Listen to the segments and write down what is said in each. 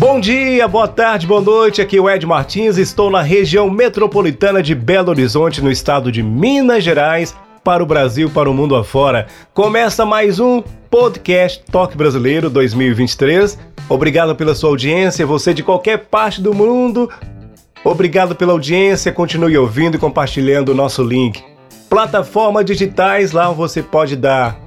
Bom dia, boa tarde, boa noite. Aqui é o Ed Martins. Estou na região metropolitana de Belo Horizonte, no estado de Minas Gerais, para o Brasil, para o mundo afora. Começa mais um podcast Toque Brasileiro 2023. Obrigado pela sua audiência, você de qualquer parte do mundo. Obrigado pela audiência. Continue ouvindo e compartilhando o nosso link. Plataformas digitais, lá você pode dar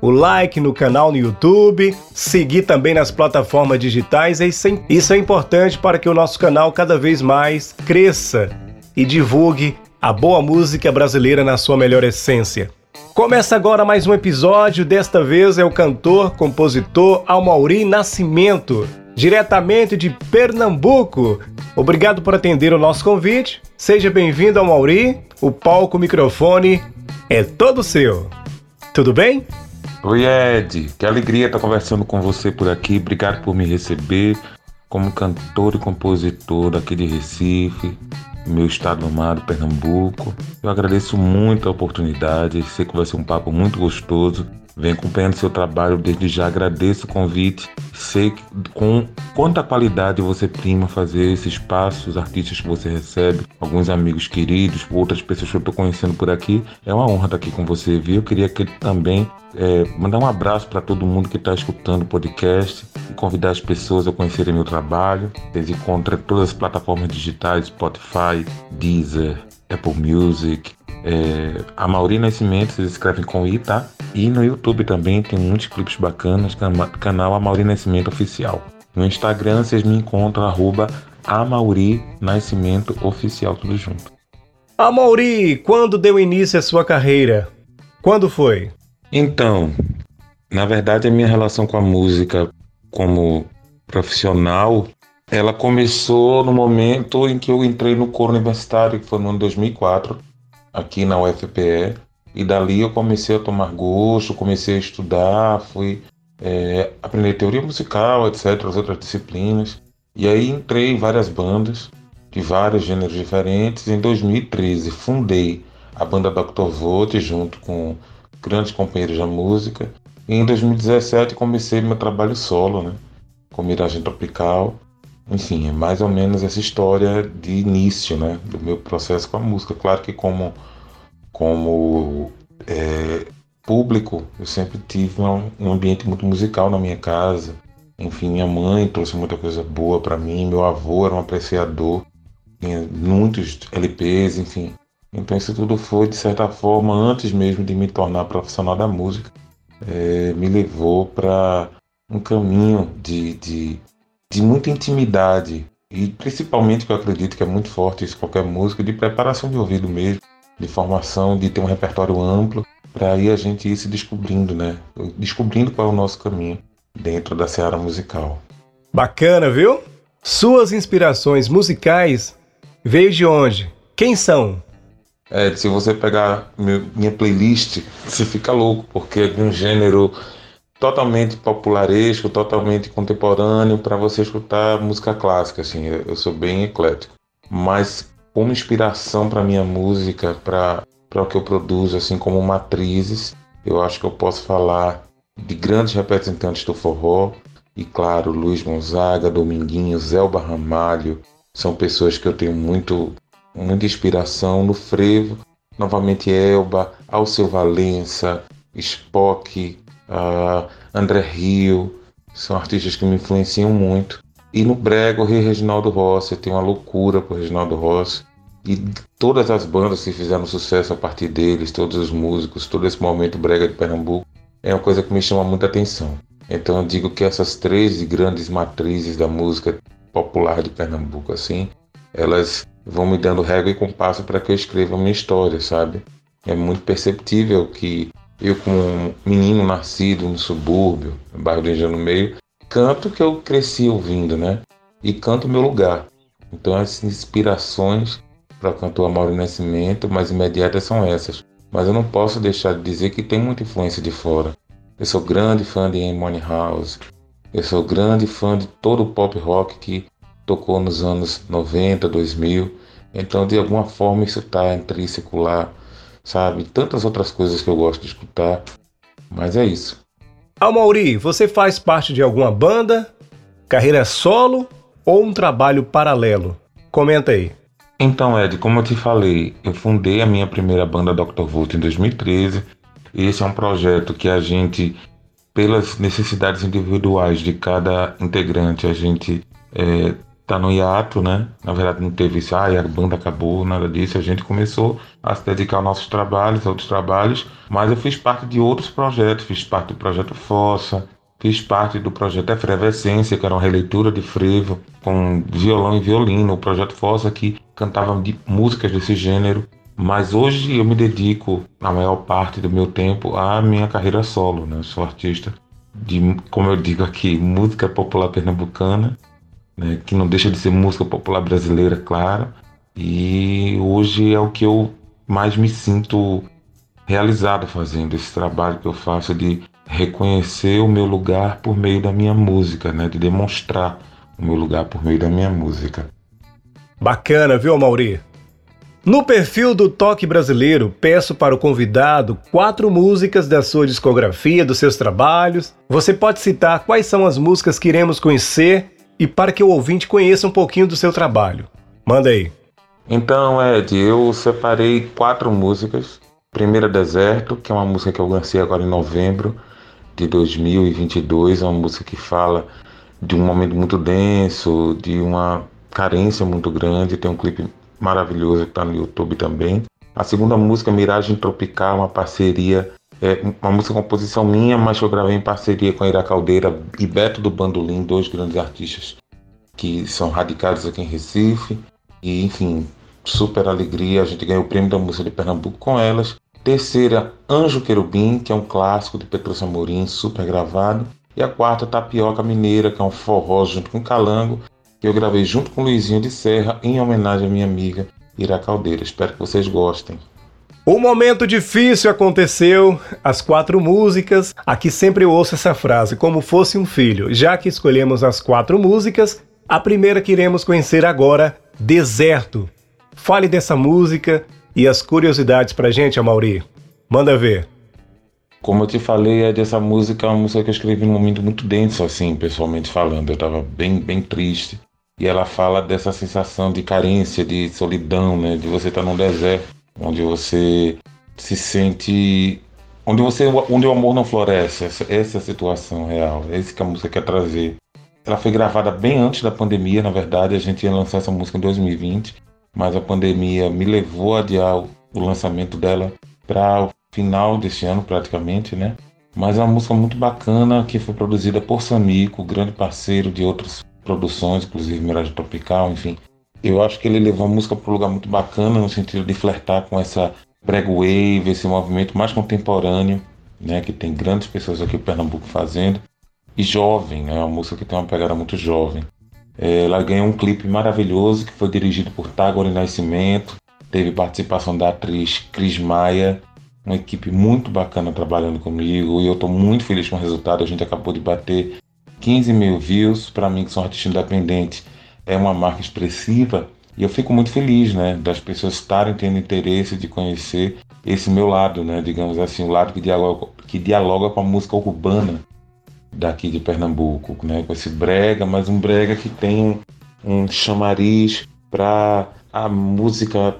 o like no canal no YouTube, seguir também nas plataformas digitais. Isso é importante para que o nosso canal cada vez mais cresça e divulgue a boa música brasileira na sua melhor essência. Começa agora mais um episódio, desta vez é o cantor, compositor Almauri Nascimento, diretamente de Pernambuco. Obrigado por atender o nosso convite. Seja bem-vindo ao. O palco, o microfone é todo seu. Tudo bem? Oi, Ed. Que alegria estar conversando com você por aqui. Obrigado por me receber como cantor e compositor daqui de Recife, meu estado amado, Pernambuco. Eu agradeço muito a oportunidade. Sei que vai ser um papo muito gostoso. Venho acompanhando seu trabalho desde já, agradeço o convite. Sei com quanta qualidade você prima fazer esses passos, os artistas que você recebe, alguns amigos queridos, outras pessoas que eu estou conhecendo por aqui. É uma honra estar aqui com você, viu? Eu queria que também é, mandar um abraço para todo mundo que está escutando o podcast e convidar as pessoas a conhecerem meu trabalho. Vocês encontram todas as plataformas digitais, Spotify, Deezer, Apple Music, é, a Mauri Nascimento, vocês escrevem com I, tá? E no YouTube também tem muitos clipes bacanas, canal Amauri Nascimento Oficial. No Instagram vocês me encontram arroba Amauri Nascimento Oficial, tudo junto. Amauri, quando deu início à sua carreira? Quando foi? Então, na verdade a minha relação com a música como profissional, ela começou no momento em que eu entrei no coro universitário, que foi no ano 2004, aqui na UFPE. E dali eu comecei a tomar gosto, comecei a estudar, fui é, aprender teoria musical, etc., as outras disciplinas. E aí entrei em várias bandas, de vários gêneros diferentes. Em 2013 fundei a banda Dr. Vote junto com grandes companheiros da música. E em 2017 comecei meu trabalho solo, né? Com Miragem Tropical. Enfim, é mais ou menos essa história de início, né? Do meu processo com a música. Claro que como como é, público, eu sempre tive um, um ambiente muito musical na minha casa. Enfim, minha mãe trouxe muita coisa boa para mim, meu avô era um apreciador, tinha muitos LPs, enfim. Então isso tudo foi, de certa forma, antes mesmo de me tornar profissional da música, é, me levou para um caminho de, de, de muita intimidade e principalmente, que eu acredito que é muito forte isso, qualquer música, de preparação de ouvido mesmo, de formação, de ter um repertório amplo, para aí a gente ir se descobrindo, né? Descobrindo qual é o nosso caminho dentro da seara musical. Bacana, viu? Suas inspirações musicais veio de onde? Quem são? É, se você pegar minha playlist, você fica louco, porque é de um gênero totalmente popularesco, totalmente contemporâneo para você escutar música clássica, assim, eu sou bem eclético. Mas como inspiração para minha música, para o que eu produzo, assim como matrizes, eu acho que eu posso falar de grandes representantes do forró, e claro, Luiz Gonzaga, Dominguinhos, Zelba Ramalho, são pessoas que eu tenho muito, muita inspiração no frevo, novamente Elba, Alceu Valença, Spock, uh, André Rio, são artistas que me influenciam muito. E no brega, o Reginaldo Rossi, eu tenho uma loucura por Reginaldo Rossi. E todas as bandas que fizeram sucesso a partir deles, todos os músicos, todo esse momento brega de Pernambuco, é uma coisa que me chama muita atenção. Então eu digo que essas três grandes matrizes da música popular de Pernambuco, assim, elas vão me dando régua e compasso para que eu escreva a minha história, sabe? É muito perceptível que eu, como um menino nascido no subúrbio, no bairro Engenho no Meio, canto que eu cresci ouvindo, né? E canto meu lugar. Então as inspirações para cantor Amaury Nascimento mais imediatas são essas. Mas eu não posso deixar de dizer que tem muita influência de fora. Eu sou grande fã de Amy House. Eu sou grande fã de todo o pop rock que tocou nos anos 90, 2000. Então, de alguma forma, isso está intrínseco lá, sabe? Tantas outras coisas que eu gosto de escutar. Mas é isso. Mauri, você faz parte de alguma banda, carreira solo ou um trabalho paralelo? Comenta aí. Então, Ed, como eu te falei, eu fundei a minha primeira banda Dr. Volt em 2013. Esse é um projeto que a gente, pelas necessidades individuais de cada integrante, a gente é, tá no hiato, né? Na verdade, não teve isso, ah, a banda acabou, nada disso. A gente começou a se dedicar aos nossos trabalhos, a outros trabalhos, mas eu fiz parte de outros projetos, fiz parte do projeto Fossa, fiz parte do projeto Efervescência, que era uma releitura de frevo com violão e violino, o projeto Fossa que cantava de músicas desse gênero. Mas hoje eu me dedico, a maior parte do meu tempo, à minha carreira solo, né? Eu sou artista de, como eu digo aqui, música popular pernambucana né, que não deixa de ser música popular brasileira, claro. E hoje é o que eu mais me sinto realizado fazendo esse trabalho que eu faço de reconhecer o meu lugar por meio da minha música, né, de demonstrar o meu lugar por meio da minha música. Bacana, viu, Mauri? No perfil do Toque Brasileiro, peço para o convidado quatro músicas da sua discografia, dos seus trabalhos. Você pode citar quais são as músicas que iremos conhecer e para que o ouvinte conheça um pouquinho do seu trabalho. Manda aí. Então, Ed, eu separei quatro músicas. Primeira, Deserto, que é uma música que eu lancei agora em novembro de 2022. É uma música que fala de um momento muito denso, de uma carência muito grande. Tem um clipe maravilhoso que está no YouTube também. A segunda música, Miragem Tropical, uma parceria é uma música composição minha, mas eu gravei em parceria com a Ira Caldeira e Beto do Bandolim, dois grandes artistas que são radicados aqui em Recife. E, enfim, super alegria. A gente ganhou o prêmio da música de Pernambuco com elas. Terceira, Anjo Querubim, que é um clássico de Petrúcia Amorim, super gravado. E a quarta, Tapioca Mineira, que é um forró junto com Calango, que eu gravei junto com Luizinho de Serra, em homenagem à minha amiga Ira Caldeira. Espero que vocês gostem. Um momento difícil aconteceu, as quatro músicas. Aqui sempre ouço essa frase, como fosse um filho. Já que escolhemos as quatro músicas, a primeira que iremos conhecer agora, Deserto. Fale dessa música e as curiosidades pra gente, Amauri. Manda ver. Como eu te falei, é dessa música, é uma música que eu escrevi num momento muito denso, assim, pessoalmente falando. Eu tava bem, bem triste. E ela fala dessa sensação de carência, de solidão, né? De você estar tá num deserto onde você se sente onde você onde o amor não floresce essa, essa é a situação real é isso que a música quer trazer. Ela foi gravada bem antes da pandemia na verdade a gente ia lançar essa música em 2020 mas a pandemia me levou a adiar o, lançamento dela para o final desse ano praticamente né? Mas é uma música muito bacana que foi produzida por Samico grande parceiro de outras produções inclusive Miragem Tropical enfim eu acho que ele levou a música para um lugar muito bacana, no sentido de flertar com essa wave, esse movimento mais contemporâneo, né, que tem grandes pessoas aqui em Pernambuco fazendo, e jovem, né, uma música que tem uma pegada muito jovem. É, ela ganhou um clipe maravilhoso que foi dirigido por Tagore Nascimento, teve participação da atriz Cris Maia, uma equipe muito bacana trabalhando comigo e eu estou muito feliz com o resultado. A gente acabou de bater 15 mil views. Para mim, que sou um artista independente, é uma marca expressiva e eu fico muito feliz, né, das pessoas estarem tendo interesse de conhecer esse meu lado, né, digamos assim, o lado que dialoga, que dialoga com a música urbana daqui de Pernambuco, né, com esse brega, mas um brega que tem um, chamariz para a música,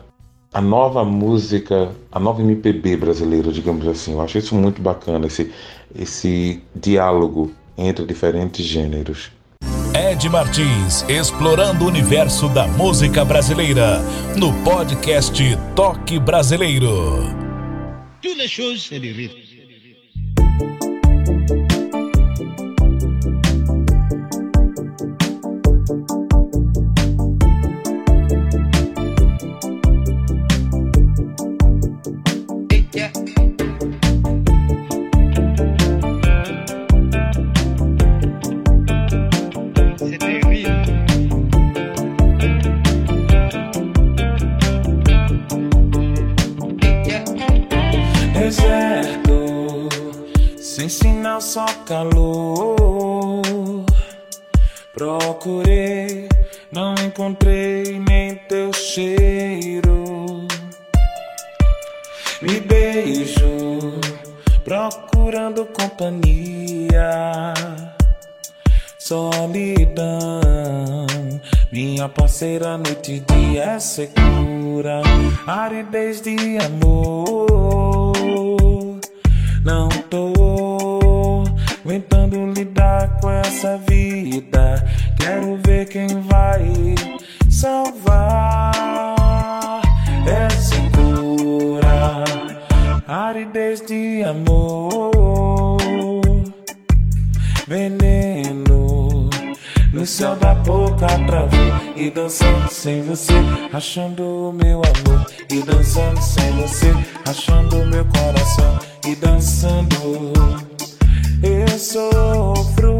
a nova música, a nova MPB brasileira, digamos assim. Eu acho isso muito bacana, esse, esse diálogo entre diferentes gêneros. Ed Martins, explorando o universo da música brasileira, no podcast Toque Brasileiro. Calor. Procurei, não encontrei nem teu cheiro. Me beijo, procurando companhia. Solidão, minha parceira, noite e dia é segura. Aridez de amor, não tô aguentando lidar com essa vida. Quero ver quem vai salvar. É segura, aridez de amor, veneno. No céu da boca travou e dançando sem você, achando o meu amor. E dançando sem você, achando o meu coração. E dançando, eu sofro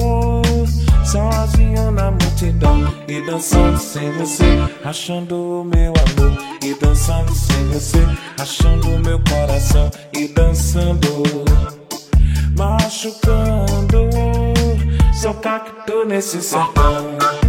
sozinho na multidão. E dançando sem você, achando o meu amor. E dançando sem você, achando o meu coração. E dançando, machucando. Sou cacto nesse sertão.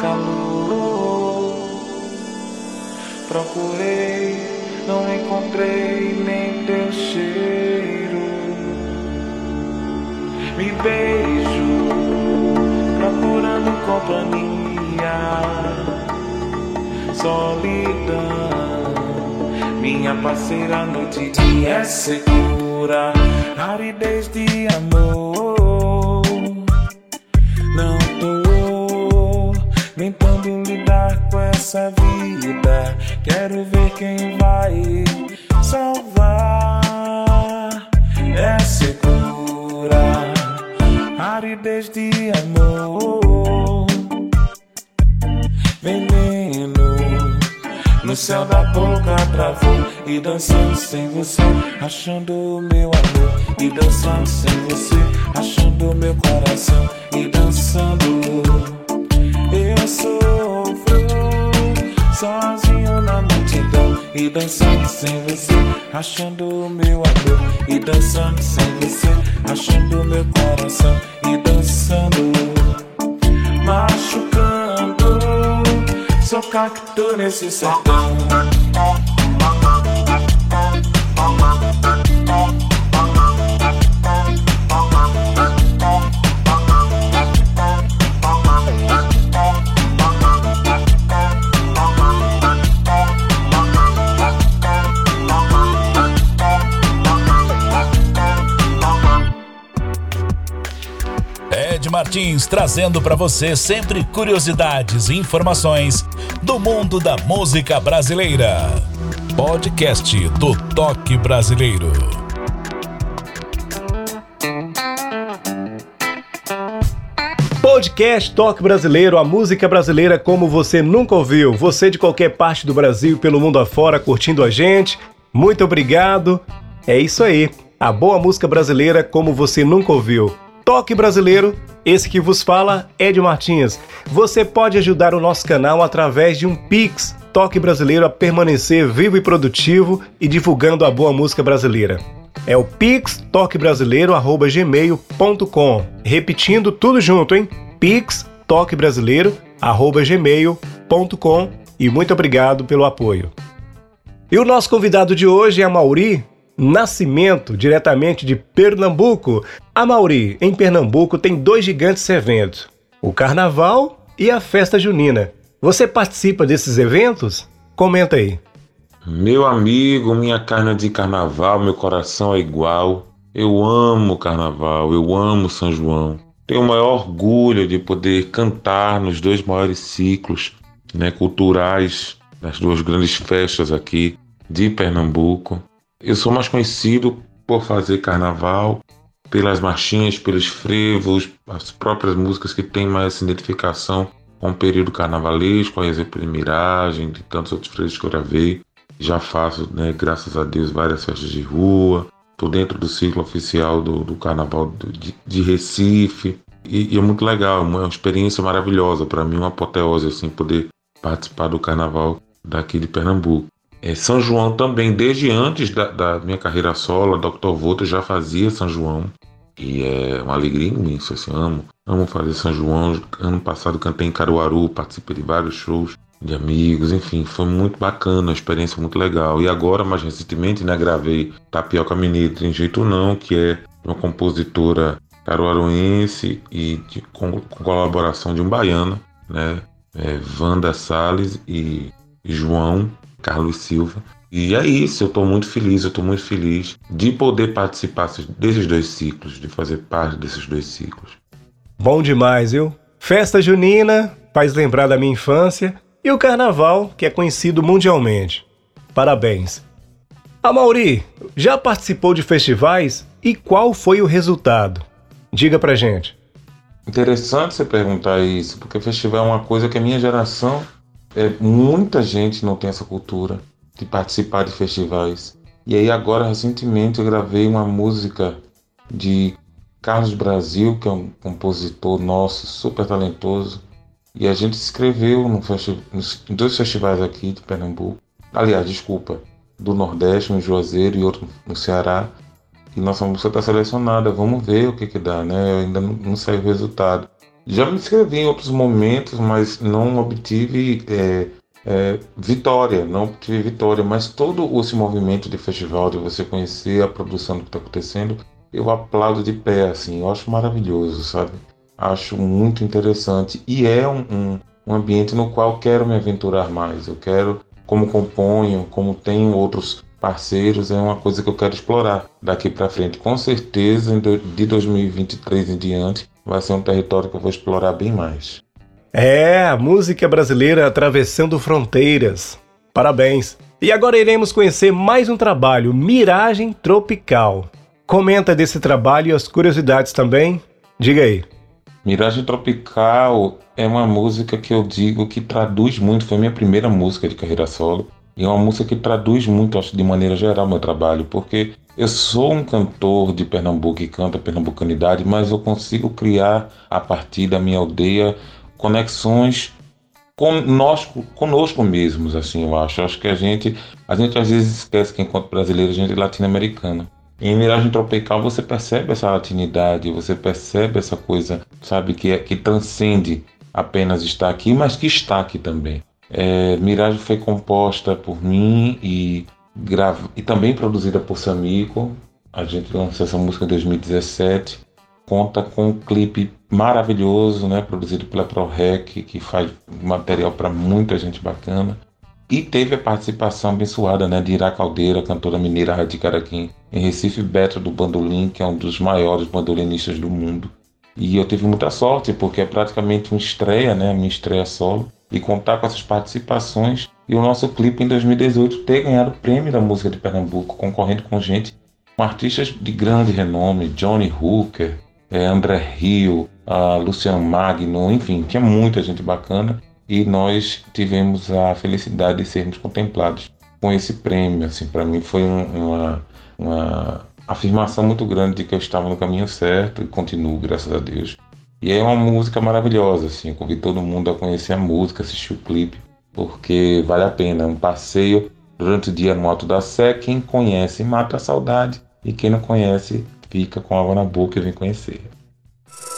Calor. Procurei, não encontrei nem teu cheiro. Me beijo, procurando companhia. Solidão, minha parceira, noite e dia é segura. Aridez de amor, Quero ver quem vai salvar. É segura, aridez de amor, veneno. No céu da boca travou e dançando sem você, achando o meu amor. E dançando sem você, achando o meu coração. E dançando, eu sofro sozinho na multidão. E dançando sem você, achando o meu amor. E dançando sem você, achando meu coração. E dançando, machucando. Sou cacto nesse sertão. Martins trazendo para você sempre curiosidades e informações do mundo da música brasileira. Podcast do Toque Brasileiro. Podcast Toque Brasileiro, a música brasileira como você nunca ouviu. Você de qualquer parte do Brasil, pelo mundo afora, curtindo a gente. Muito obrigado. É isso aí. A boa música brasileira como você nunca ouviu. Toque Brasileiro, esse que vos fala é de Martins. Você pode ajudar o nosso canal através de um Pix Toque Brasileiro a permanecer vivo e produtivo e divulgando a boa música brasileira. É o pixtoquebrasileiro@gmail.com. Repetindo tudo junto, hein? pixtoquebrasileiro@gmail.com e muito obrigado pelo apoio. E o nosso convidado de hoje é Mauri Nascimento, diretamente de Pernambuco. A Mauri, em Pernambuco, tem dois gigantes eventos: o Carnaval e a Festa Junina. Você participa desses eventos? Comenta aí. Meu amigo, minha carne é de carnaval, meu coração é igual. Eu amo carnaval, eu amo São João. Tenho o maior orgulho de poder cantar nos dois maiores ciclos né, culturais das duas grandes festas aqui de Pernambuco. Eu sou mais conhecido por fazer carnaval, pelas marchinhas, pelos frevos, as próprias músicas que têm mais essa identificação com o período carnavalesco, a exemplo de Miragem, de tantos outros frevos que eu gravei. Já faço, né, graças a Deus, várias festas de rua, Estou dentro do ciclo oficial do, do Carnaval de, de Recife. E, e, é muito legal, é uma experiência maravilhosa. Para mim, uma apoteose, assim, poder participar do Carnaval daqui de Pernambuco. É, São João também, desde antes da, da minha carreira solo, Dr. Voto já fazia São João. E é uma alegria imensa, assim, amo, amo fazer São João. Ano passado cantei em Caruaru, participei de vários shows de amigos, enfim, foi muito bacana, uma experiência muito legal. E agora, mais recentemente, né, gravei Tapioca Mineiro, Tem Jeito Não, que é uma compositora caruaruense e de, com, com, colaboração de um baiano, né, é, Wanda Salles e João Carlos Silva. E é isso, eu estou muito feliz, eu estou muito feliz de poder participar desses dois ciclos, de fazer parte desses dois ciclos. Bom demais, viu? Festa junina faz lembrar da minha infância e o carnaval, que é conhecido mundialmente. Parabéns. A Mauri, já participou de festivais e qual foi o resultado? Diga pra gente. Interessante você perguntar isso, porque festival é uma coisa que a minha geração, é, muita gente não tem essa cultura de participar de festivais. E aí agora recentemente eu gravei uma música de Carlos Brasil, que é um compositor nosso super talentoso, e a gente escreveu no nos, em dois festivais aqui de Pernambuco, aliás, desculpa, do Nordeste, no Juazeiro e outro no Ceará. E nossa música está selecionada, vamos ver o que que dá, né? Eu ainda não, não saiu o resultado. Já me inscrevi em outros momentos, mas não obtive é, é, vitória, não obtive vitória. Mas todo esse movimento de festival, de você conhecer a produção do que está acontecendo, eu aplaudo de pé, assim, eu acho maravilhoso, sabe? acho muito interessante e é um, um, um ambiente no qual quero me aventurar mais. Eu quero, como componho, como tenho outros parceiros, é uma coisa que eu quero explorar daqui para frente. Com certeza, de 2023 em diante, vai ser um território que eu vou explorar bem mais. É, a música brasileira atravessando fronteiras. Parabéns! E agora iremos conhecer mais um trabalho, Miragem Tropical. Comenta desse trabalho e as curiosidades também. Diga aí. Miragem Tropical é uma música que eu digo que traduz muito, foi a minha primeira música de carreira solo. E é uma música que traduz muito, acho, de maneira geral, meu trabalho, porque eu sou um cantor de Pernambuco que canta pernambucanidade, mas eu consigo criar, a partir da minha aldeia, conexões conosco, conosco mesmos, assim, eu acho. Eu acho que a gente, a gente às vezes esquece que enquanto brasileiro a gente é latino-americana. Em Miragem Tropical você percebe essa latinidade, você percebe essa coisa, sabe, que, é, que transcende apenas estar aqui, mas que está aqui também. É, Miragem foi composta por mim e, grava, e também produzida por Samico. A gente lançou essa música em 2017. Conta com um clipe maravilhoso, né, produzido pela ProRec, que faz material para muita gente bacana. E teve a participação abençoada né, de Ira Caldeira, cantora mineira radicada aqui em Recife, Beto do Bandolim, que é um dos maiores bandolinistas do mundo. E eu tive muita sorte, porque é praticamente uma estreia, né, minha estreia solo, e contar com essas participações e o nosso clipe em 2018 ter ganhado o prêmio da música de Pernambuco, concorrendo com gente, com artistas de grande renome, Johnny Hooker, é, André Rio, Luciano Magno, enfim, tinha muita gente bacana e nós tivemos a felicidade de sermos contemplados com esse prêmio. Assim, para mim foi um, uma, uma afirmação muito grande de que eu estava no caminho certo e continuo, graças a Deus. E é uma música maravilhosa, assim, convido todo mundo a conhecer a música, assistir o clipe, porque vale a pena. Um passeio durante o dia no Alto da Sé. Quem conhece mata a saudade e quem não conhece fica com água na boca e vem conhecer.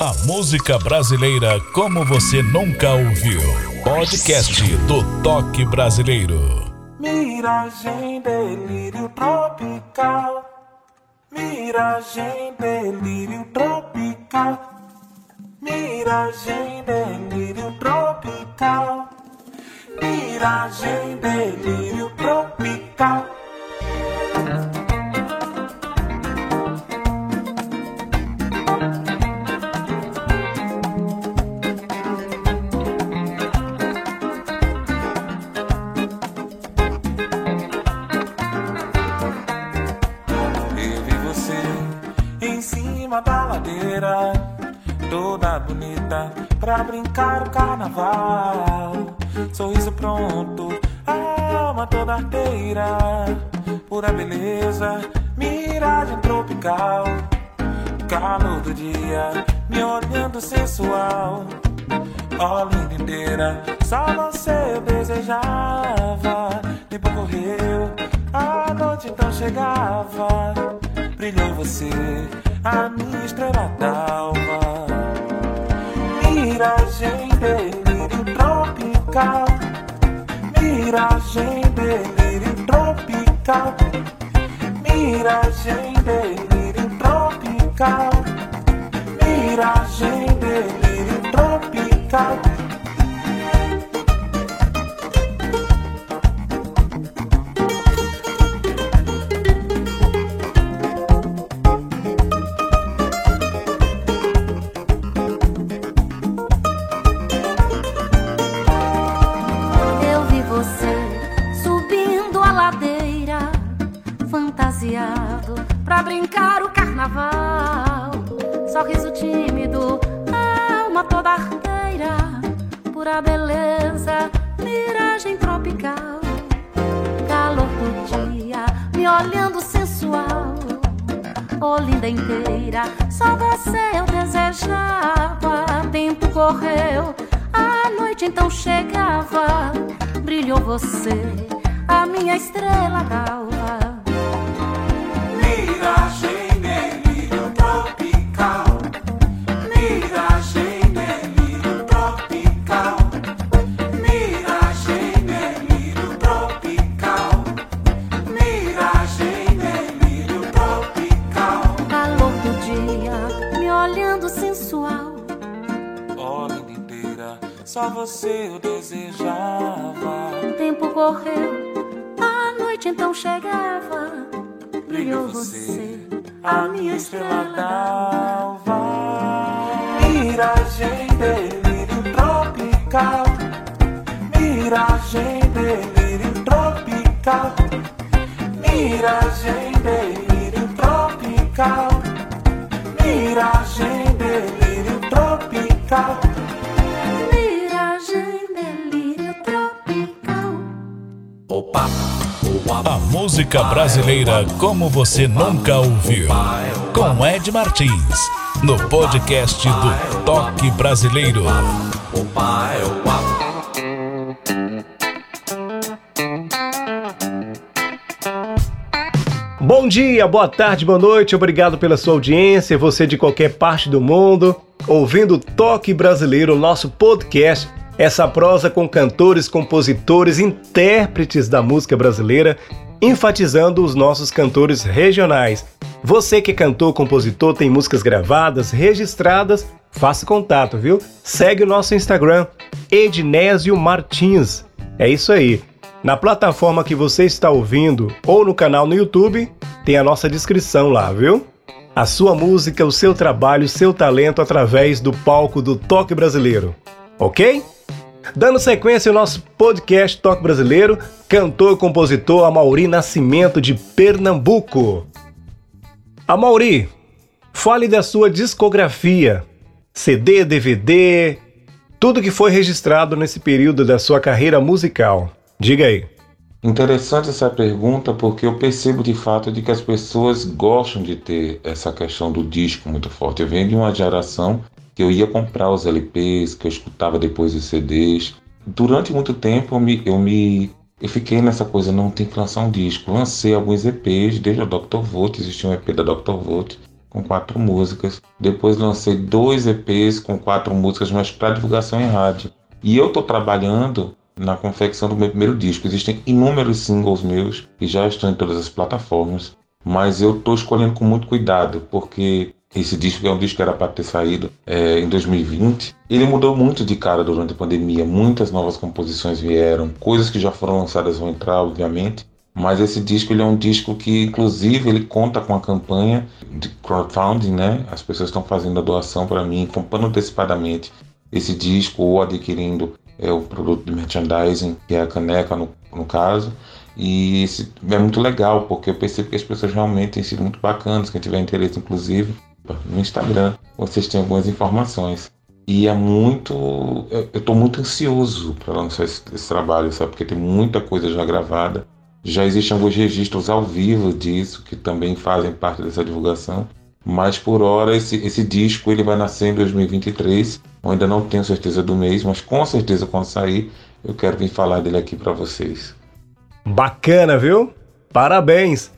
A música brasileira como você nunca ouviu. Podcast do Toque Brasileiro. Miragem, delírio tropical. Miragem, delírio tropical. Miragem, delírio tropical. Miragem, delírio tropical. Toda bonita pra brincar o carnaval. Sorriso pronto, alma toda arteira, pura beleza miragem tropical, calor do dia, me olhando sensual. Ó linda inteira, só você eu desejava. Tempo correu, a noite então chegava. Brilhou você, a minha estrela d'alva. Miragem delírio tropical. Miragem delírio tropical. Miragem delírio tropical. Miragem delírio tropical. Correu, a noite então chegava. Brilhou você, a minha estrela d'alva. Miragem você eu desejava. O tempo correu, a noite então chegava. Brilhou você, a minha estrela d'alva. Miragem delírio tropical. Miragem delírio tropical. Miragem delírio tropical. Miragem delírio tropical. Música brasileira como você nunca ouviu. Com Ed Martins. No podcast do Toque Brasileiro. Bom dia, boa tarde, boa noite, obrigado pela sua audiência, você de qualquer parte do mundo, ouvindo Toque Brasileiro, nosso podcast, essa prosa com cantores, compositores, intérpretes da música brasileira, enfatizando os nossos cantores regionais. Você que é cantor, compositor, tem músicas gravadas, registradas, faça contato, viu? Segue o nosso Instagram, Ednésio Martins. É isso aí. Na plataforma que você está ouvindo ou no canal no YouTube, tem a nossa descrição lá, viu? A sua música, o seu trabalho, o seu talento através do palco do Toque Brasileiro. Ok? Dando sequência ao nosso podcast Toque Brasileiro, cantor e compositor Amauri Nascimento de Pernambuco. Amauri, fale da sua discografia, CD, DVD, tudo que foi registrado nesse período da sua carreira musical. Diga aí. Interessante essa pergunta porque eu percebo de fato de que as pessoas gostam de ter essa questão do disco muito forte. Eu venho de uma geração que eu ia comprar os LPs, que eu escutava depois os CDs. Durante muito tempo eu me, eu me eu fiquei nessa coisa, não tem que lançar um disco. Lancei alguns EPs, desde o Dr. Volt, existia um EP da Dr. Volt com quatro músicas. Depois lancei dois EPs com quatro músicas, mas para divulgação em rádio. E eu estou trabalhando na confecção do meu primeiro disco. Existem inúmeros singles meus que já estão em todas as plataformas, mas eu estou escolhendo com muito cuidado, porque esse disco é um disco que era para ter saído é, em 2020. Ele mudou muito de cara durante a pandemia, muitas novas composições vieram, coisas que já foram lançadas vão entrar, obviamente. Mas esse disco ele é um disco que, inclusive, ele conta com a campanha de crowdfunding, né? As pessoas estão fazendo a doação para mim, comprando antecipadamente esse disco ou adquirindo é, o produto de merchandising, que é a caneca no, no caso. E esse, é muito legal, porque eu percebo que as pessoas realmente têm sido muito bacanas. Quem tiver interesse, inclusive, no Instagram, vocês têm algumas informações. E é muito. Eu estou muito ansioso para lançar esse, esse, trabalho, sabe? Porque tem muita coisa já gravada. Já existem alguns registros ao vivo disso, que também fazem parte dessa divulgação. Mas por hora esse, esse disco ele vai nascer em 2023. Eu ainda não tenho certeza do mês, mas com certeza quando sair eu quero vir falar dele aqui para vocês. Bacana, viu? Parabéns!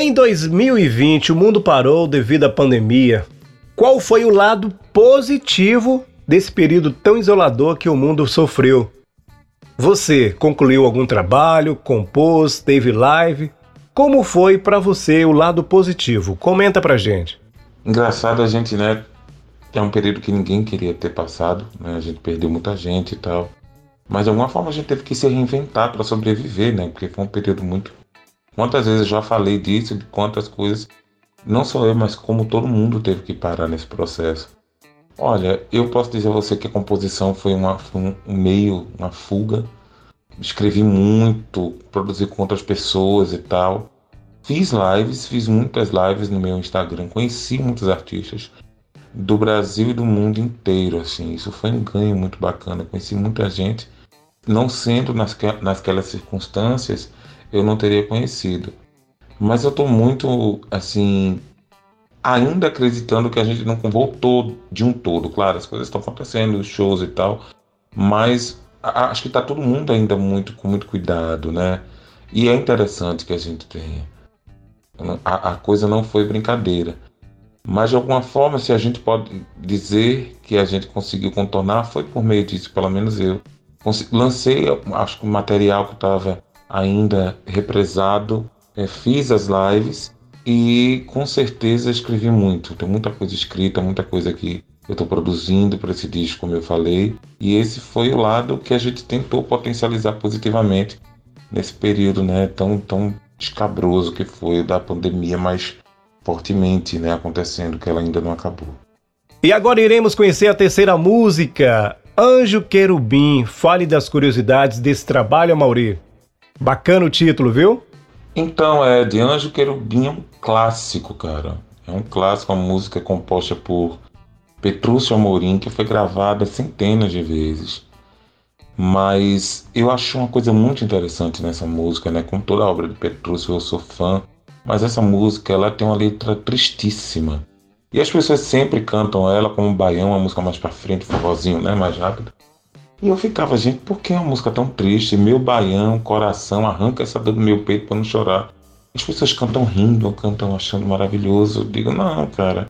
Em 2020 o mundo parou devido à pandemia. Qual foi o lado positivo desse período tão isolador que o mundo sofreu? Você concluiu algum trabalho, compôs, teve live? Como foi para você o lado positivo? Comenta pra gente. Engraçado a gente, né? É um período que ninguém queria ter passado, né? A gente perdeu muita gente e tal. Mas de alguma forma a gente teve que se reinventar para sobreviver, né? Porque foi um período muito. Quantas vezes eu já falei disso, de quantas coisas, não só eu, mas como todo mundo teve que parar nesse processo. Olha, eu posso dizer a você que a composição foi, uma, foi um meio, uma fuga. Escrevi muito, produzi com outras pessoas e tal. Fiz lives, fiz muitas lives no meu Instagram, conheci muitos artistas do Brasil e do mundo inteiro, assim. Isso foi um ganho muito bacana. Conheci muita gente, não sendo nas, nasquelas circunstâncias, eu não teria conhecido. Mas eu estou muito, assim, ainda acreditando que a gente não voltou de um todo. Claro, as coisas estão acontecendo, os shows e tal, mas acho que está todo mundo ainda muito com muito cuidado, né? E é interessante que a gente tenha. A, a coisa não foi brincadeira. Mas de alguma forma, se a gente pode dizer que a gente conseguiu contornar, foi por meio disso, pelo menos eu. Lancei, acho que o material que estava ainda represado, é, fiz as lives e com certeza escrevi muito. Tem muita coisa escrita, muita coisa que eu estou produzindo para esse disco, como eu falei. E esse foi o lado que a gente tentou potencializar positivamente nesse período né, tão, tão escabroso que foi da pandemia, mas fortemente né, acontecendo, que ela ainda não acabou. E agora iremos conhecer a terceira música, Anjo Querubim. Fale das curiosidades desse trabalho, Mauri. Bacana o título, viu? Então, é, de Anjo Querubim é um clássico, cara. É um clássico, uma música composta por Petrúcio Amorim, que foi gravada centenas de vezes. Mas eu acho uma coisa muito interessante nessa música, né? Com toda a obra de Petrúcio, eu sou fã. Mas essa música, ela tem uma letra tristíssima. E as pessoas sempre cantam ela como baião, uma música mais pra frente, forrozinho, né? Mais rápido. E eu ficava, gente, por que uma música tão triste? Meu baião, coração, arranca essa dor do meu peito para não chorar. As pessoas cantam rindo, cantam achando maravilhoso. Eu digo, não, cara,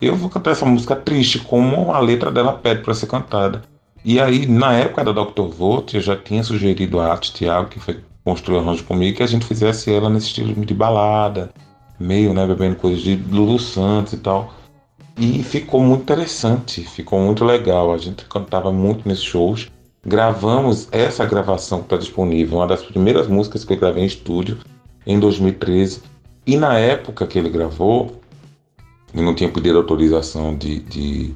eu vou cantar essa música triste, como a letra dela pede para ser cantada. E aí, na época da Dr. Volt, eu já tinha sugerido a arte Tiago, que foi construir o arranjo comigo, que a gente fizesse ela nesse estilo de balada, meio, né, bebendo coisas de Lulu Santos e tal. E ficou muito interessante, ficou muito legal. A gente cantava muito nesses shows. Gravamos essa gravação que está disponível, uma das primeiras músicas que eu gravei em estúdio em 2013. E na época que ele gravou, ele não tinha pedido autorização de, de,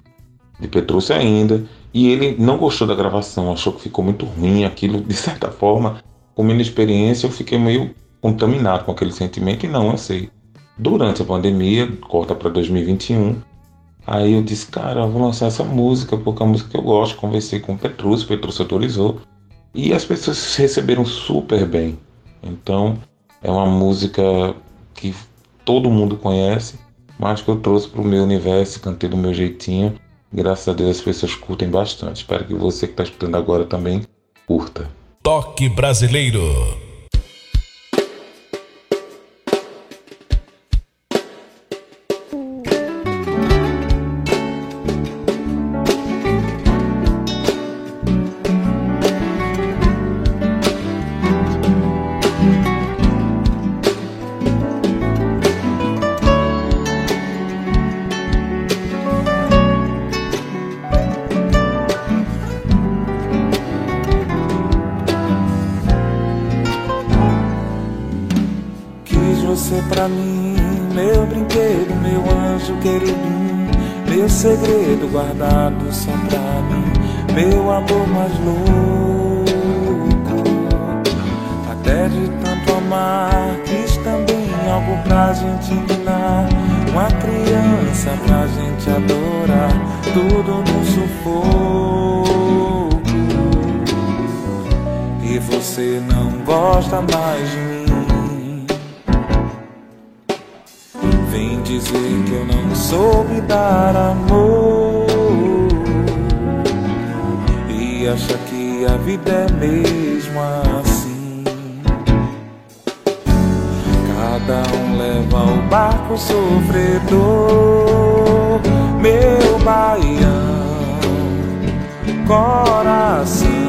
de ainda. E ele não gostou da gravação, achou que ficou muito ruim. Aquilo, de certa forma, com minha experiência, eu fiquei meio contaminado com aquele sentimento e não lancei. Durante a pandemia, corta para 2021, Aí eu disse, cara, eu vou lançar essa música, porque é uma música que eu gosto. Conversei com o Petrus, o Petrus autorizou. E as pessoas receberam super bem. Então, é uma música que todo mundo conhece, mas que eu trouxe para o meu universo, cantei do meu jeitinho. Graças a Deus as pessoas curtem bastante. Espero que você que está escutando agora também curta. Toque Brasileiro. não gosta mais de mim. Vem dizer que eu não soube dar amor e acha que a vida é mesmo assim. Cada um leva o barco sofredor, meu baião, coração.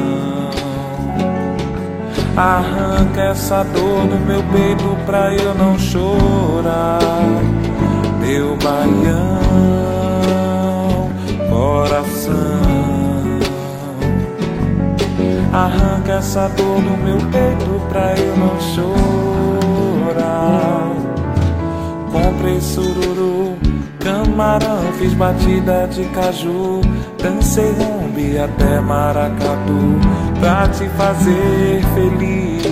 Arranca essa dor do meu peito pra eu não chorar. Meu baião, coração. Arranca essa dor do meu peito pra eu não chorar. Comprei sururu, camarão, fiz batida de caju, dancei rumbi até maracatu pra te fazer feliz.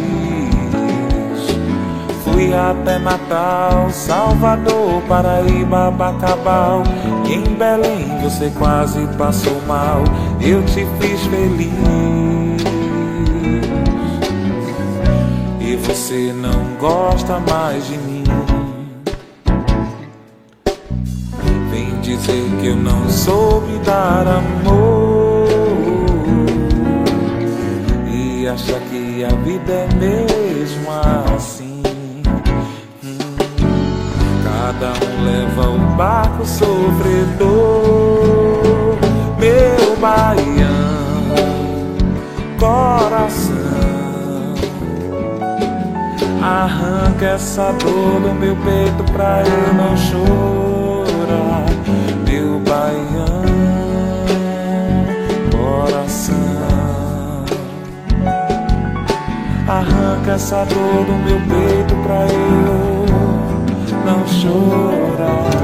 Fui até Natal, Salvador, Paraíba, Bacabal. E em Belém você quase passou mal. Eu te fiz feliz. E você não gosta mais de mim. Dizer que eu não soube dar amor. Sofredor, meu baião, coração. Arranca essa dor do meu peito pra eu não chorar, meu baião, coração. Arranca essa dor do meu peito pra eu não chorar.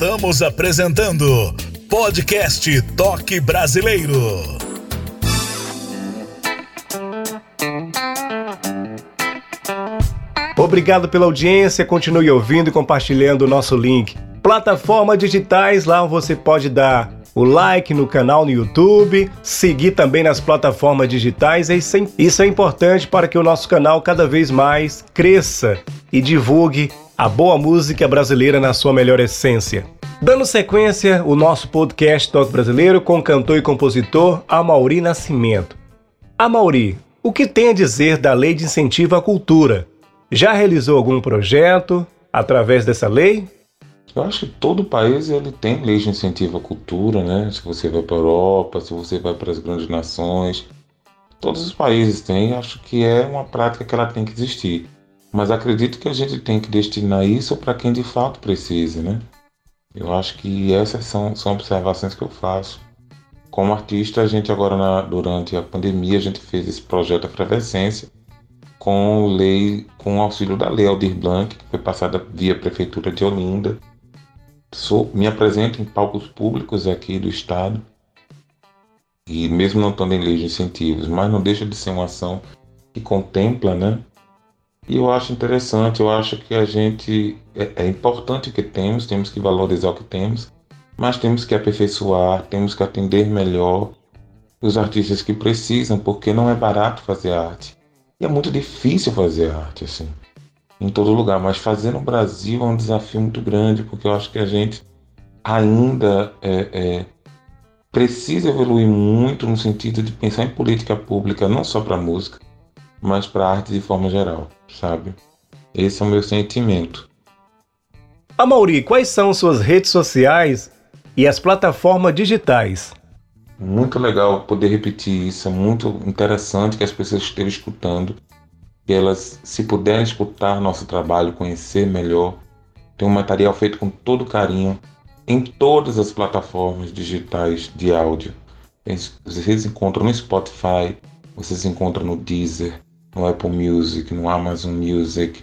Estamos apresentando Podcast Toque Brasileiro. Obrigado pela audiência, continue ouvindo e compartilhando o nosso link. Plataformas digitais, lá você pode dar o like no canal no YouTube, seguir também nas plataformas digitais. Isso é importante para que o nosso canal cada vez mais cresça e divulgue a boa música brasileira na sua melhor essência. Dando sequência, o nosso podcast Toque Brasileiro com cantor e compositor Amauri Nascimento. Amauri, o que tem a dizer da Lei de Incentivo à Cultura? Já realizou algum projeto através dessa lei? Eu acho que todo país ele tem leis de incentivo à cultura, né? Se você vai para a Europa, se você vai para as grandes nações, todos os países têm. Acho que é uma prática que ela tem que existir. Mas acredito que a gente tem que destinar isso para quem de fato precisa, né? Eu acho que essas são, são observações que eu faço. Como artista, a gente agora, na, durante a pandemia, a gente fez esse projeto Efervescência com lei, com o auxílio da Lei Aldir Blanc, que foi passada via Prefeitura de Olinda. Sou, me apresento em palcos públicos aqui do Estado, e mesmo não estando em lei de incentivos, mas não deixa de ser uma ação que contempla, né? E eu acho interessante, eu acho que a gente é, é importante o que temos, temos que valorizar o que temos, mas temos que aperfeiçoar, temos que atender melhor os artistas que precisam, porque não é barato fazer arte. E é muito difícil fazer arte assim, em todo lugar, mas fazer no Brasil é um desafio muito grande, porque eu acho que a gente ainda é, é, precisa evoluir muito no sentido de pensar em política pública, não só para música, mas para arte de forma geral, sabe? Esse é o meu sentimento. Amauri, quais são suas redes sociais e as plataformas digitais? Muito legal poder repetir isso, é muito interessante que as pessoas estejam escutando, que elas, se puderem escutar nosso trabalho, conhecer melhor, tem um material feito com todo carinho em todas as plataformas digitais de áudio. Vocês encontram no Spotify, vocês encontram no Deezer, no Apple Music, no Amazon Music,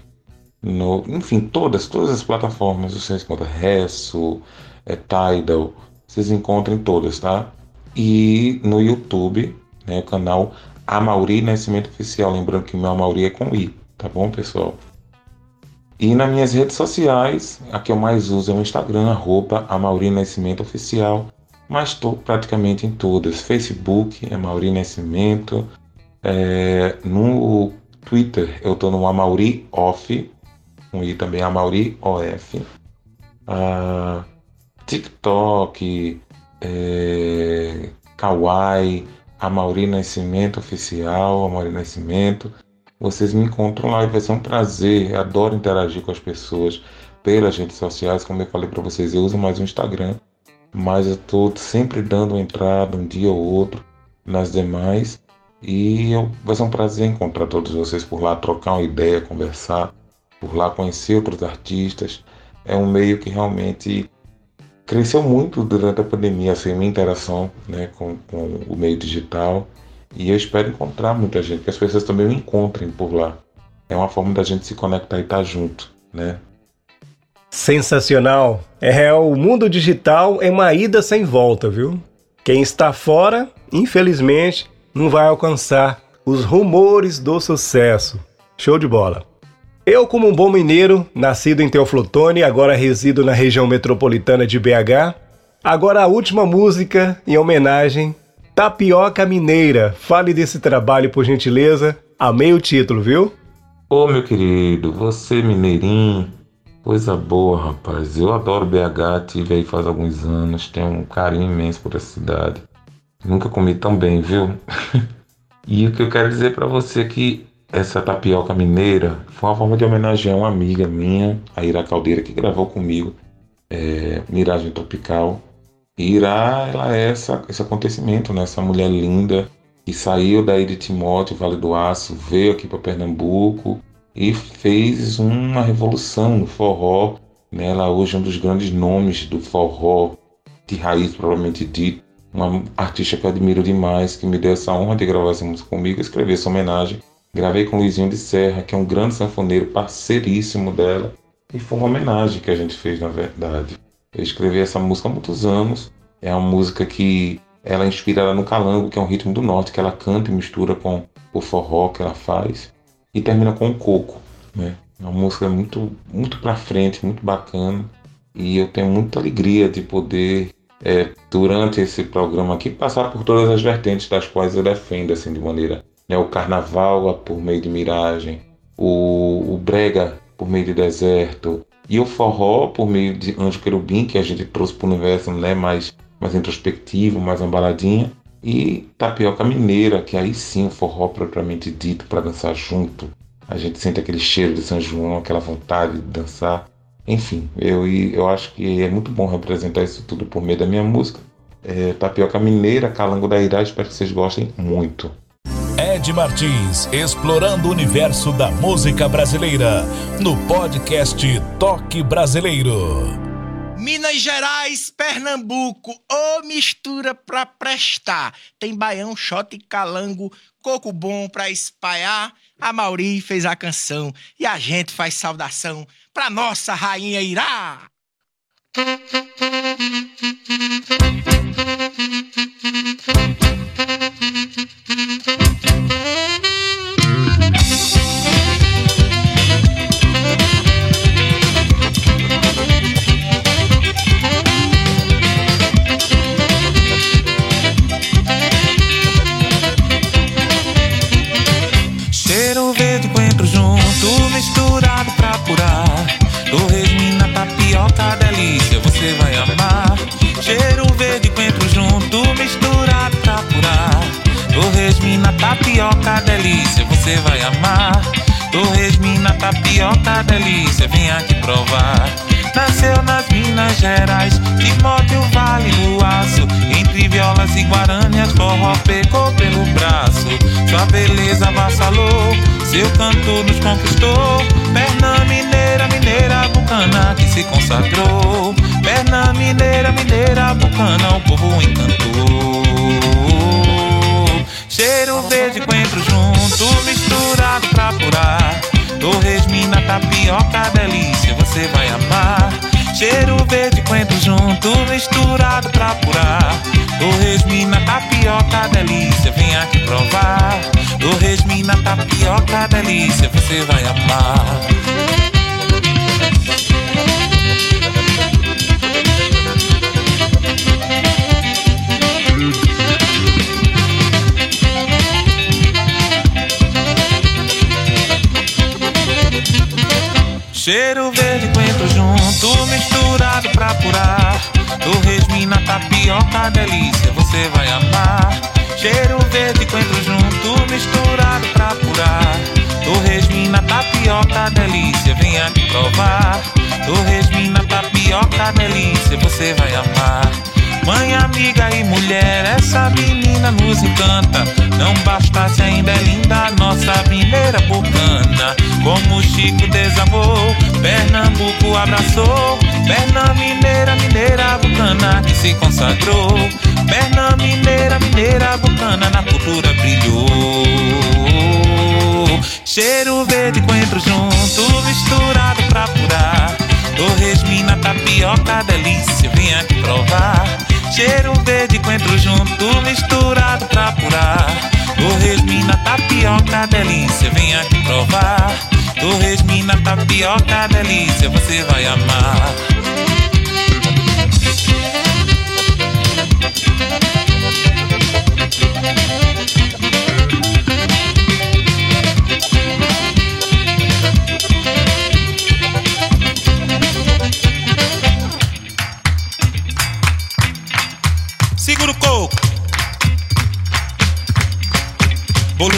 no, enfim, todas, todas as plataformas, vocês encontram Resso, é, Tidal, vocês encontram todas, tá? E no YouTube, né, o canal Amauri Nascimento Oficial, lembrando que o meu Amauri é com I, tá bom, pessoal? E nas minhas redes sociais, a que eu mais uso é o Instagram, arroba Amauri Nascimento Oficial, mas estou praticamente em todas. Facebook é Mauri Nascimento, é, no Twitter eu estou no Amauri Off, com I também Amauri OF. Ah, TikTok, é, Kawaii, Amauri Nascimento Oficial, Amauri Nascimento. Vocês me encontram lá e vai ser um prazer. Adoro interagir com as pessoas pelas redes sociais. Como eu falei para vocês, eu uso mais o Instagram, mas eu estou sempre dando entrada um dia ou outro nas demais. E eu, vai ser um prazer encontrar todos vocês por lá, trocar uma ideia, conversar, por lá conhecer outros artistas. É um meio que realmente cresceu muito durante a pandemia, assim, minha interação né, com, com o meio digital. E eu espero encontrar muita gente, que as pessoas também me encontrem por lá. É uma forma da gente se conectar e estar junto, né? Sensacional. É, o mundo digital é uma ida sem volta, viu? Quem está fora, infelizmente, não vai alcançar os rumores do sucesso. Show de bola. Eu, como um bom mineiro, nascido em Teoflotone, agora resido na região metropolitana de BH, agora a última música em homenagem Tapioca Mineira. Fale desse trabalho, por gentileza. Amei o título, viu? Ô, meu querido, você mineirinho, coisa boa, rapaz. Eu adoro BH, tive aí faz alguns anos, tenho um carinho imenso por essa cidade. Nunca comi tão bem, viu? e o que eu quero dizer para você é que essa tapioca mineira foi uma forma de homenagear uma amiga minha, a Ira Caldeira, que gravou comigo é, Miragem Tropical. Irá, ela é essa, esse acontecimento, né? Essa mulher linda que saiu daí de Timóteo, Vale do Aço, veio aqui para Pernambuco e fez uma revolução no forró. Né? Ela hoje é um dos grandes nomes do forró de raiz, provavelmente dito. Uma artista que eu admiro demais, que me deu essa honra de gravar essa música comigo, escrever essa homenagem. Gravei com Luizinho de Serra, que é um grande sanfoneiro, parceiríssimo dela. E foi uma homenagem que a gente fez, na verdade. Eu escrevi essa música há muitos anos. É uma música que ela é inspirada no calango, que é um ritmo do norte, que ela canta e mistura com o forró que ela faz. E termina com o coco, né? É uma música muito, muito pra frente, muito bacana. E eu tenho muita alegria de poder, é, durante esse programa aqui, passar por todas as vertentes das quais eu defendo, assim, de maneira... Né? O carnaval por meio de miragem, o, o brega por meio de deserto, e o forró, por meio de Anjo Querubim, que a gente trouxe para o universo né, mais, mais introspectivo, mais embaladinha. E Tapioca Mineira, que aí sim o forró propriamente dito para dançar junto. A gente sente aquele cheiro de São João, aquela vontade de dançar. Enfim, eu, eu acho que é muito bom representar isso tudo por meio da minha música. É, Tapioca Mineira, Calango da Irá, espero que vocês gostem muito. Ed Martins, explorando o universo da música brasileira, no podcast Toque Brasileiro. Minas Gerais, Pernambuco, ô oh, mistura pra prestar. Tem baião, shot e calango, coco bom pra espalhar. A Mauri fez a canção e a gente faz saudação pra nossa rainha Irá. Cheiro verde coentro junto, misturado pra curar. Torresmina, tapioca, delícia, você vai amar. Cheiro verde coentro junto, misturado pra curar. Torresmina, tapioca, delícia, você vai amar. Torresmina, tapioca, delícia, vem aqui provar. Nasceu nas Minas Gerais, Timóteo Vale do Aço. Entre violas e guaranias, forró pegou pelo braço. Sua beleza avassalou, seu canto nos conquistou. Perna mineira, mineira, bucana que se consagrou. Perna mineira, mineira, bucana, o povo encantou. Cheiro verde, coentro junto, misturado pra apurar. Torresmina, tapioca, delícia, você vai amar. Cheiro verde, coentro junto, misturado pra apurar. Torresmina, tapioca, delícia, vem aqui provar. Torresmina, tapioca, delícia, você vai amar. Cheiro verde, coentro junto, misturado pra apurar. Torresmina, tapioca, delícia, você vai amar. Cheiro verde, coentro junto, misturado pra apurar. Torresmina, tapioca, delícia, vem aqui provar. Torresmina, tapioca, delícia, você vai amar. Mãe, amiga e mulher, essa menina nos encanta. Não bastasse ainda é linda, nossa mineira bocana. Como Chico desamou, Pernambuco abraçou. Perna mineira, mineira bucana que se consagrou. Perna mineira, mineira bucana na cultura brilhou. Cheiro verde, coentro junto, misturado pra furar. Torresmina, tapioca, delícia, vem aqui provar. Cheiro verde, coentro junto, misturado pra apurar. Torresmina, tapioca, delícia, vem aqui provar. Torresmina, tapioca, delícia, você vai amar.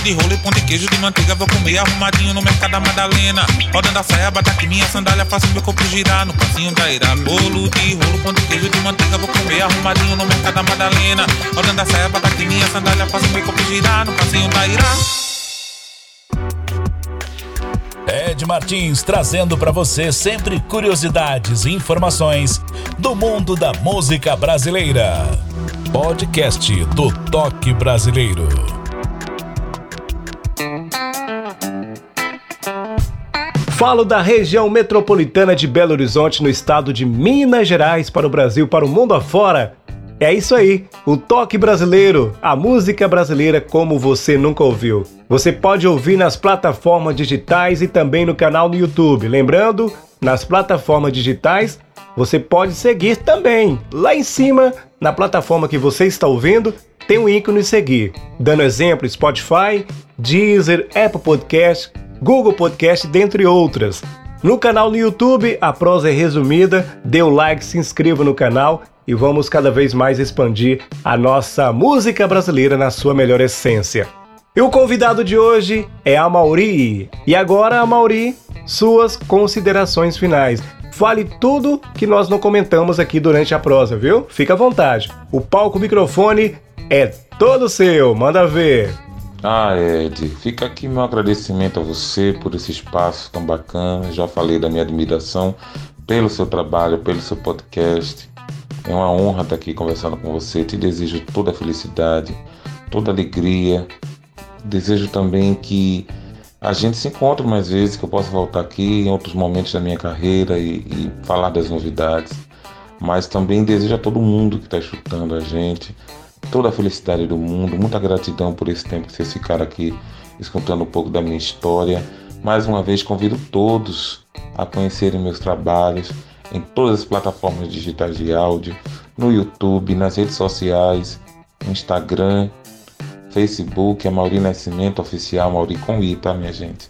De rolo e pão de queijo de manteiga Vou comer arrumadinho no mercado da Madalena Rodando a saia, bataque minha sandália Faço meu corpo girar no passinho da ira Bolo de rolo, pão de queijo de manteiga Vou comer arrumadinho no mercado da Madalena Rodando a saia, bataque minha sandália Faço meu corpo girar no passinho da ira Ed Martins trazendo para você sempre curiosidades e informações do mundo da música brasileira. Podcast do Toque Brasileiro. Falo da região metropolitana de Belo Horizonte, no estado de Minas Gerais, para o Brasil, para o mundo afora. É isso aí, o toque brasileiro, a música brasileira como você nunca ouviu. Você pode ouvir nas plataformas digitais e também no canal no YouTube. Lembrando, nas plataformas digitais você pode seguir também. Lá em cima, na plataforma que você está ouvindo, tem um ícone seguir. Dando exemplo, Spotify, Deezer, Apple Podcast, Google Podcast, dentre outras. No canal no YouTube, a prosa é resumida. Dê o like, se inscreva no canal e vamos cada vez mais expandir a nossa música brasileira na sua melhor essência. E o convidado de hoje é a Mauri. E agora, a Mauri, suas considerações finais. Fale tudo que nós não comentamos aqui durante a prosa, viu? Fica à vontade. O palco microfone é todo seu. Manda ver. Ah, Ed, fica aqui meu agradecimento a você por esse espaço tão bacana. Já falei da minha admiração pelo seu trabalho, pelo seu podcast. É uma honra estar aqui conversando com você. Te desejo toda a felicidade, toda a alegria. Desejo também que a gente se encontre mais vezes, que eu possa voltar aqui em outros momentos da minha carreira e, e falar das novidades. Mas também desejo a todo mundo que está escutando a gente toda a felicidade do mundo, muita gratidão por esse tempo que vocês ficaram aqui escutando um pouco da minha história. Mais uma vez convido todos a conhecerem meus trabalhos em todas as plataformas digitais de áudio, no YouTube, nas redes sociais, Instagram, Facebook, a Mauri Nascimento Oficial, Mauri com I, tá, minha gente?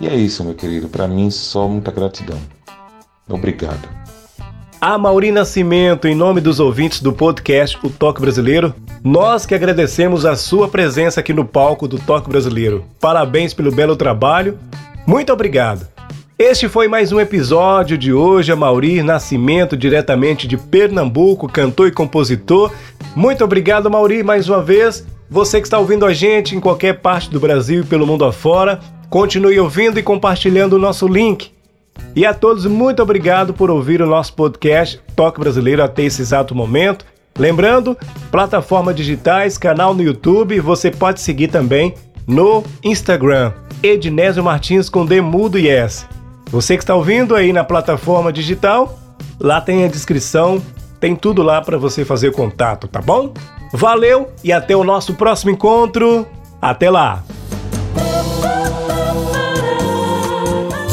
E é isso, meu querido. Para mim, só muita gratidão. Obrigado. A Mauri Nascimento, em nome dos ouvintes do podcast O Toque Brasileiro, nós que agradecemos a sua presença aqui no palco do Toque Brasileiro. Parabéns pelo belo trabalho. Muito obrigado. Este foi mais um episódio de hoje. A Mauri Nascimento, diretamente de Pernambuco, cantor e compositor. Muito obrigado, Mauri, mais uma vez. Você que está ouvindo a gente em qualquer parte do Brasil e pelo mundo afora, continue ouvindo e compartilhando o nosso link e a todos, muito obrigado por ouvir o nosso podcast Toque Brasileiro até esse exato momento. Lembrando, plataformas digitais, canal no YouTube, você pode seguir também no Instagram. Ednésio Martins com D mudo e S. Você que está ouvindo aí na plataforma digital, lá tem a descrição, tem tudo lá para você fazer contato, tá bom? Valeu e até o nosso próximo encontro. Até lá!